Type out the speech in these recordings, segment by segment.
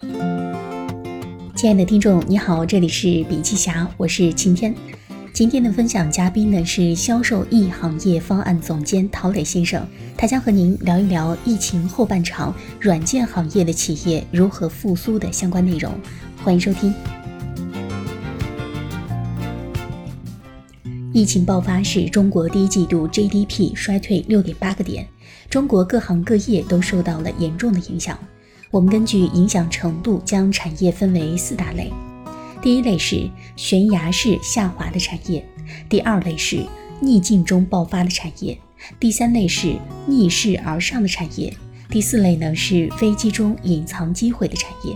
亲爱的听众，你好，这里是笔记侠，我是晴天。今天的分享嘉宾呢是销售易行业方案总监陶磊先生，他将和您聊一聊疫情后半场软件行业的企业如何复苏的相关内容。欢迎收听。疫情爆发使中国第一季度 GDP 衰退六点八个点，中国各行各业都受到了严重的影响。我们根据影响程度将产业分为四大类。第一类是悬崖式下滑的产业，第二类是逆境中爆发的产业，第三类是逆势而上的产业，第四类呢是危机中隐藏机会的产业。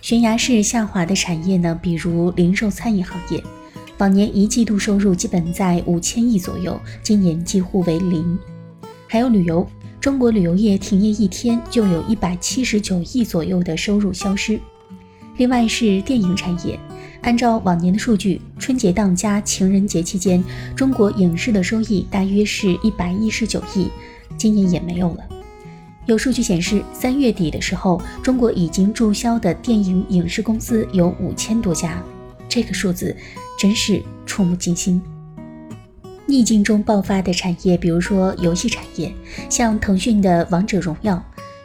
悬崖式下滑的产业呢，比如零售餐饮行业，往年一季度收入基本在五千亿左右，今年几乎为零。还有旅游，中国旅游业停业一天就有一百七十九亿左右的收入消失。另外是电影产业，按照往年的数据，春节档加情人节期间，中国影视的收益大约是一百一十九亿，今年也没有了。有数据显示，三月底的时候，中国已经注销的电影影视公司有五千多家，这个数字真是触目惊心。逆境中爆发的产业，比如说游戏产业，像腾讯的《王者荣耀》。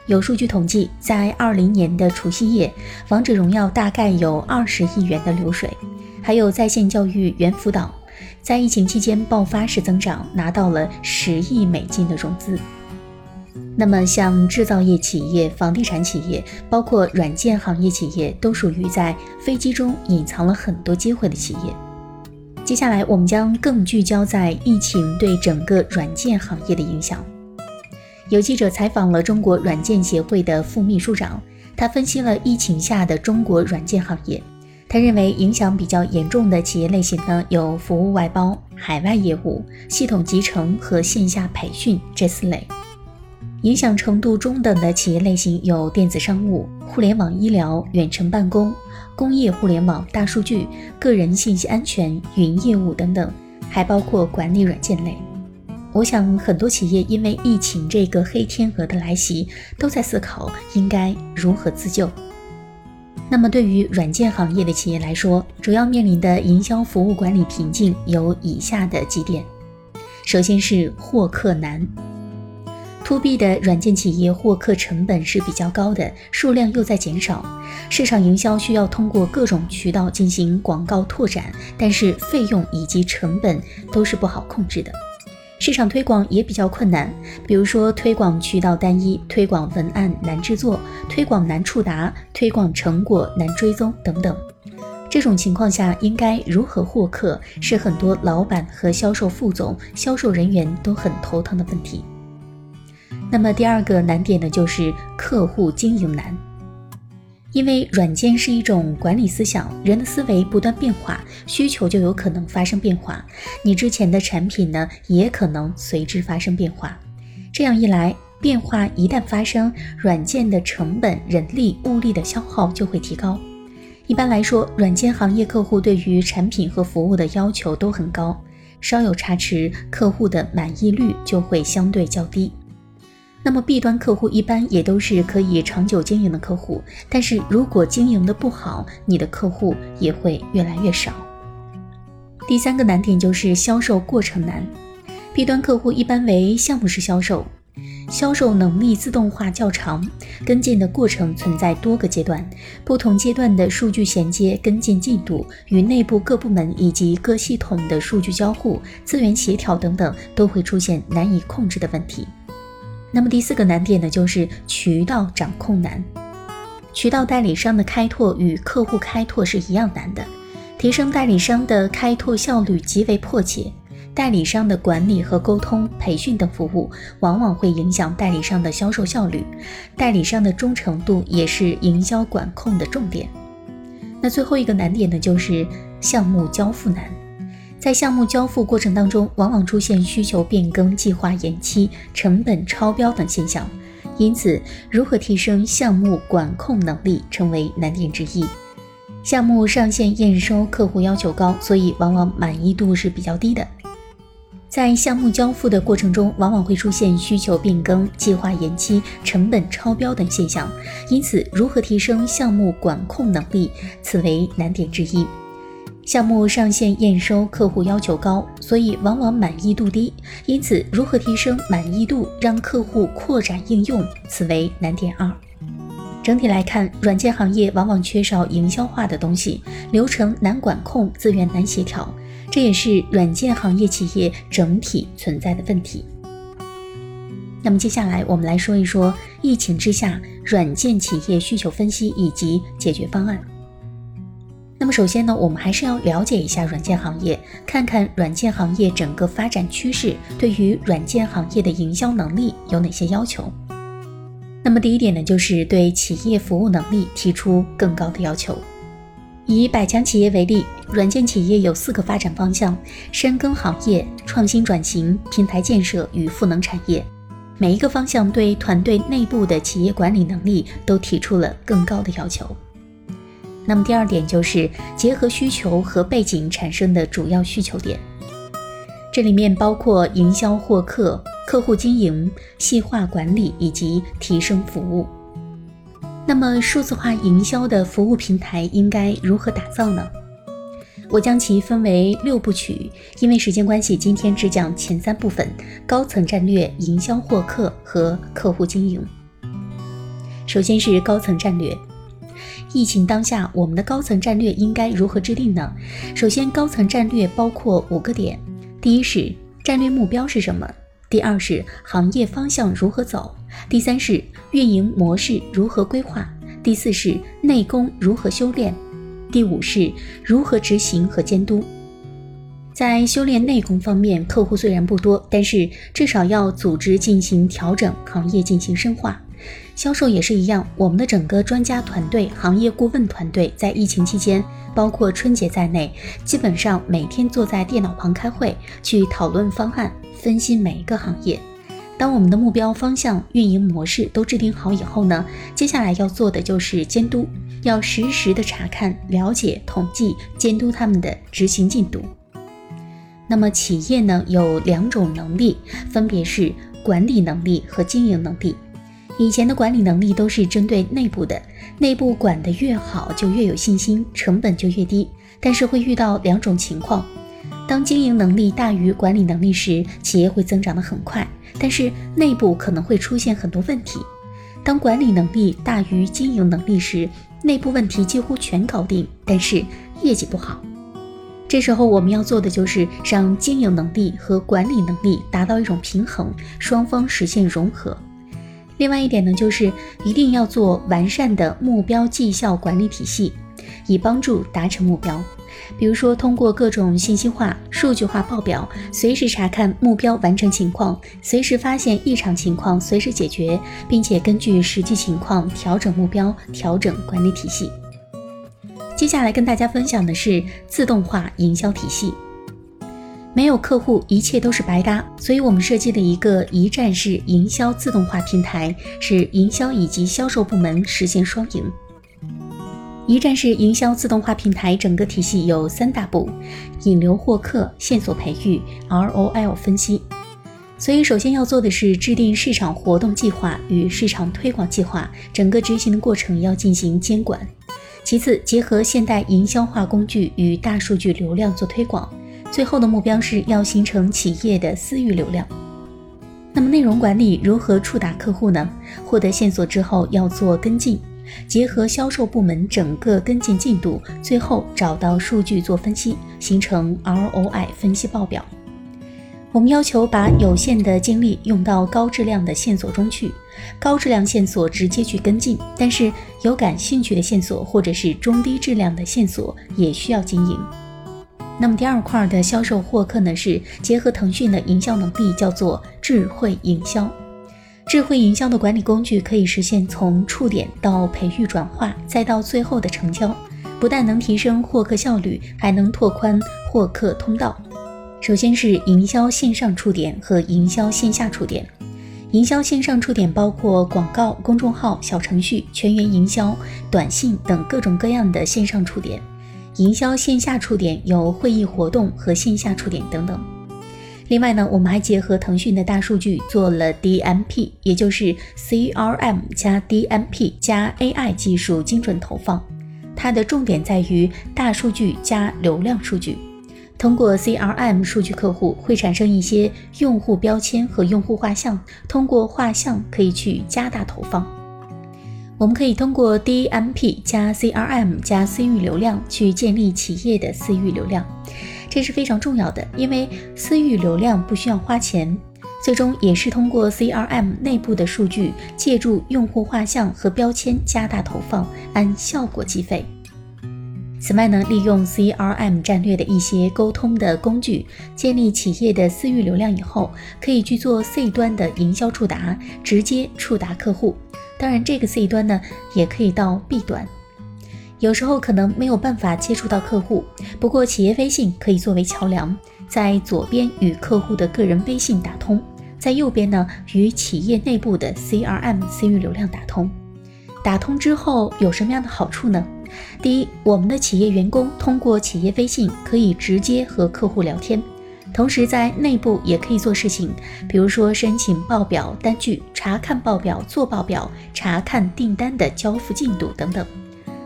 有数据统计，在二零年的除夕夜，王者荣耀大概有二十亿元的流水。还有在线教育猿辅导，在疫情期间爆发式增长，拿到了十亿美金的融资。那么，像制造业企业、房地产企业，包括软件行业企业，都属于在飞机中隐藏了很多机会的企业。接下来，我们将更聚焦在疫情对整个软件行业的影响。有记者采访了中国软件协会的副秘书长，他分析了疫情下的中国软件行业。他认为影响比较严重的企业类型呢，有服务外包、海外业务、系统集成和线下培训这四类。影响程度中等的企业类型有电子商务、互联网医疗、远程办公、工业互联网、大数据、个人信息安全、云业务等等，还包括管理软件类。我想，很多企业因为疫情这个黑天鹅的来袭，都在思考应该如何自救。那么，对于软件行业的企业来说，主要面临的营销服务管理瓶颈有以下的几点：首先是获客难。To B 的软件企业获客成本是比较高的，数量又在减少，市场营销需要通过各种渠道进行广告拓展，但是费用以及成本都是不好控制的。市场推广也比较困难，比如说推广渠道单一、推广文案难制作、推广难触达、推广成果难追踪等等。这种情况下，应该如何获客，是很多老板和销售副总、销售人员都很头疼的问题。那么第二个难点呢，就是客户经营难。因为软件是一种管理思想，人的思维不断变化，需求就有可能发生变化。你之前的产品呢，也可能随之发生变化。这样一来，变化一旦发生，软件的成本、人力、物力的消耗就会提高。一般来说，软件行业客户对于产品和服务的要求都很高，稍有差池，客户的满意率就会相对较低。那么 B 端客户一般也都是可以长久经营的客户，但是如果经营的不好，你的客户也会越来越少。第三个难点就是销售过程难，B 端客户一般为项目式销售，销售能力自动化较长，跟进的过程存在多个阶段，不同阶段的数据衔接、跟进进度与内部各部门以及各系统的数据交互、资源协调等等，都会出现难以控制的问题。那么第四个难点呢，就是渠道掌控难。渠道代理商的开拓与客户开拓是一样难的，提升代理商的开拓效率极为迫切。代理商的管理和沟通、培训等服务，往往会影响代理商的销售效率。代理商的忠诚度也是营销管控的重点。那最后一个难点呢，就是项目交付难。在项目交付过程当中，往往出现需求变更、计划延期、成本超标等现象，因此，如何提升项目管控能力成为难点之一。项目上线验收，客户要求高，所以往往满意度是比较低的。在项目交付的过程中，往往会出现需求变更、计划延期、成本超标等现象，因此如何提升项目管控能力，此为难点之一。项目上线验收，客户要求高，所以往往满意度低，因此如何提升满意度，让客户扩展应用，此为难点二。整体来看，软件行业往往缺少营销化的东西，流程难管控，资源难协调。这也是软件行业企业整体存在的问题。那么接下来我们来说一说疫情之下软件企业需求分析以及解决方案。那么首先呢，我们还是要了解一下软件行业，看看软件行业整个发展趋势对于软件行业的营销能力有哪些要求。那么第一点呢，就是对企业服务能力提出更高的要求。以百强企业为例，软件企业有四个发展方向：深耕行业、创新转型、平台建设与赋能产业。每一个方向对团队内部的企业管理能力都提出了更高的要求。那么第二点就是结合需求和背景产生的主要需求点，这里面包括营销获客、客户经营、细化管理以及提升服务。那么，数字化营销的服务平台应该如何打造呢？我将其分为六部曲，因为时间关系，今天只讲前三部分：高层战略、营销获客和客户经营。首先是高层战略。疫情当下，我们的高层战略应该如何制定呢？首先，高层战略包括五个点：第一是战略目标是什么；第二是行业方向如何走。第三是运营模式如何规划，第四是内功如何修炼，第五是如何执行和监督。在修炼内功方面，客户虽然不多，但是至少要组织进行调整，行业进行深化。销售也是一样，我们的整个专家团队、行业顾问团队在疫情期间，包括春节在内，基本上每天坐在电脑旁开会，去讨论方案，分析每一个行业。当我们的目标方向、运营模式都制定好以后呢，接下来要做的就是监督，要实时的查看、了解、统计、监督他们的执行进度。那么企业呢有两种能力，分别是管理能力和经营能力。以前的管理能力都是针对内部的，内部管得越好就越有信心，成本就越低。但是会遇到两种情况。当经营能力大于管理能力时，企业会增长得很快，但是内部可能会出现很多问题。当管理能力大于经营能力时，内部问题几乎全搞定，但是业绩不好。这时候我们要做的就是让经营能力和管理能力达到一种平衡，双方实现融合。另外一点呢，就是一定要做完善的目标绩效管理体系，以帮助达成目标。比如说，通过各种信息化、数据化报表，随时查看目标完成情况，随时发现异常情况，随时解决，并且根据实际情况调整目标、调整管理体系。接下来跟大家分享的是自动化营销体系。没有客户，一切都是白搭，所以我们设计了一个一站式营销自动化平台，使营销以及销售部门实现双赢。一站式营销自动化平台整个体系有三大步：引流获客、线索培育、ROI 分析。所以，首先要做的是制定市场活动计划与市场推广计划，整个执行的过程要进行监管。其次，结合现代营销化工具与大数据流量做推广。最后的目标是要形成企业的私域流量。那么，内容管理如何触达客户呢？获得线索之后要做跟进。结合销售部门整个跟进进度，最后找到数据做分析，形成 ROI 分析报表。我们要求把有限的精力用到高质量的线索中去，高质量线索直接去跟进，但是有感兴趣的线索或者是中低质量的线索也需要经营。那么第二块的销售获客呢，是结合腾讯的营销能力，叫做智慧营销。智慧营销的管理工具可以实现从触点到培育转化，再到最后的成交，不但能提升获客效率，还能拓宽获客通道。首先是营销线上触点和营销线下触点。营销线上触点包括广告、公众号、小程序、全员营销、短信等各种各样的线上触点。营销线下触点有会议活动和线下触点等等。另外呢，我们还结合腾讯的大数据做了 DMP，也就是 CRM 加 DMP 加 AI 技术精准投放。它的重点在于大数据加流量数据。通过 CRM 数据，客户会产生一些用户标签和用户画像，通过画像可以去加大投放。我们可以通过 DMP 加 CRM 加私域流量去建立企业的私域流量。这是非常重要的，因为私域流量不需要花钱，最终也是通过 CRM 内部的数据，借助用户画像和标签加大投放，按效果计费。此外呢，利用 CRM 战略的一些沟通的工具，建立企业的私域流量以后，可以去做 C 端的营销触达，直接触达客户。当然，这个 C 端呢，也可以到 B 端。有时候可能没有办法接触到客户，不过企业微信可以作为桥梁，在左边与客户的个人微信打通，在右边呢与企业内部的 CRM 私域流量打通。打通之后有什么样的好处呢？第一，我们的企业员工通过企业微信可以直接和客户聊天，同时在内部也可以做事情，比如说申请报表单据、查看报表、做报表、查看订单的交付进度等等。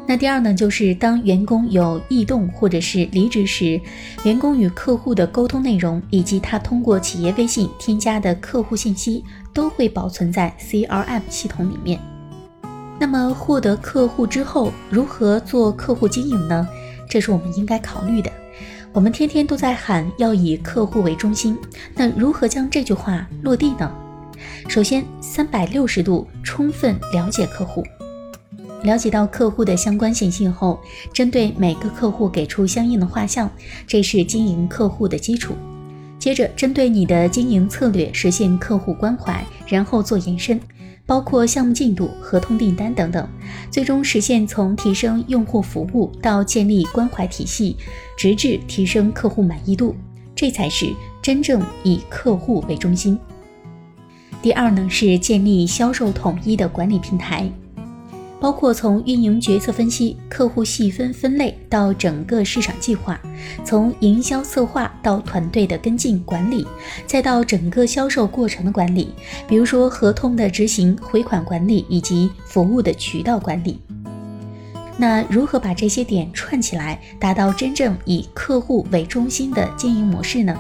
那第二呢，就是当员工有异动或者是离职时，员工与客户的沟通内容以及他通过企业微信添加的客户信息都会保存在 CRM 系统里面。那么获得客户之后，如何做客户经营呢？这是我们应该考虑的。我们天天都在喊要以客户为中心，那如何将这句话落地呢？首先，三百六十度充分了解客户。了解到客户的相关信息后，针对每个客户给出相应的画像，这是经营客户的基础。接着，针对你的经营策略实现客户关怀，然后做延伸，包括项目进度、合同订单等等，最终实现从提升用户服务到建立关怀体系，直至提升客户满意度，这才是真正以客户为中心。第二呢，是建立销售统一的管理平台。包括从运营决策分析、客户细分分类到整个市场计划，从营销策划到团队的跟进管理，再到整个销售过程的管理，比如说合同的执行、回款管理以及服务的渠道管理。那如何把这些点串起来，达到真正以客户为中心的经营模式呢？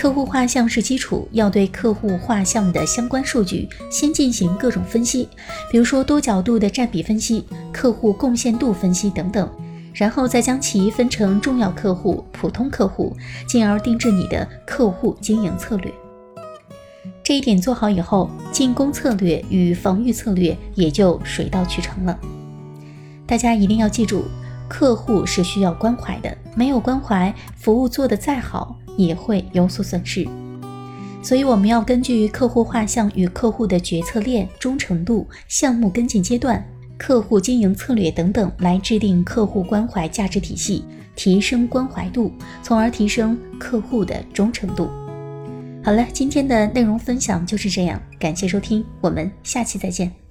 客户画像是基础，要对客户画像的相关数据先进行各种分析，比如说多角度的占比分析、客户贡献度分析等等，然后再将其分成重要客户、普通客户，进而定制你的客户经营策略。这一点做好以后，进攻策略与防御策略也就水到渠成了。大家一定要记住，客户是需要关怀的，没有关怀，服务做得再好。也会有所损失，所以我们要根据客户画像与客户的决策链、忠诚度、项目跟进阶段、客户经营策略等等来制定客户关怀价值体系，提升关怀度，从而提升客户的忠诚度。好了，今天的内容分享就是这样，感谢收听，我们下期再见。